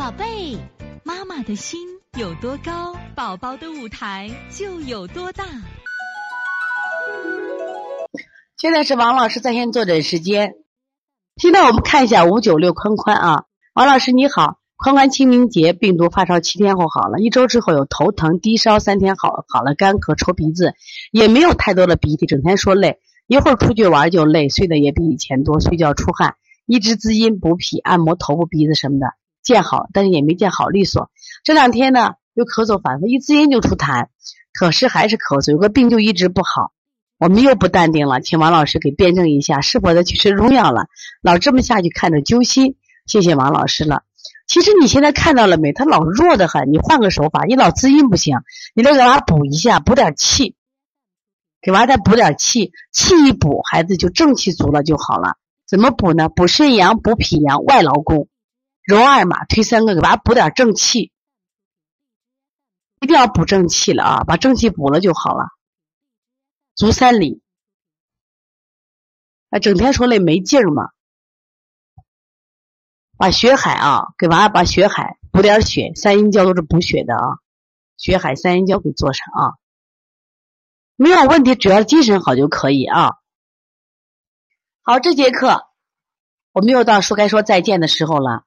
宝贝，妈妈的心有多高，宝宝的舞台就有多大。现在是王老师在线坐诊时间。现在我们看一下五九六宽宽啊，王老师你好，宽宽清明节病毒发烧七天后好了，一周之后有头疼低烧，三天好好了，干咳抽鼻子，也没有太多的鼻涕，整天说累，一会儿出去玩就累，睡得也比以前多，睡觉出汗，一直滋阴补脾，按摩头部鼻子什么的。见好，但是也没见好利索。这两天呢，又咳嗽反复，一滋阴就出痰，可是还是咳嗽，有个病就一直不好。我们又不淡定了，请王老师给辩证一下，是否在去吃中药了？老这么下去看着揪心，谢谢王老师了。其实你现在看到了没？他老弱的很，你换个手法，你老滋阴不行，你得给娃补一下，补点气，给娃再补点气，气一补，孩子就正气足了就好了。怎么补呢？补肾阳，补脾阳，外劳宫。揉二马，推三个，给娃补点正气，一定要补正气了啊！把正气补了就好了。足三里，啊，整天说累没劲儿嘛。把血海啊，给娃把血海补点血，三阴交都是补血的啊。血海三阴交给做上啊，没有问题，只要精神好就可以啊。好，这节课我们又到说该说再见的时候了。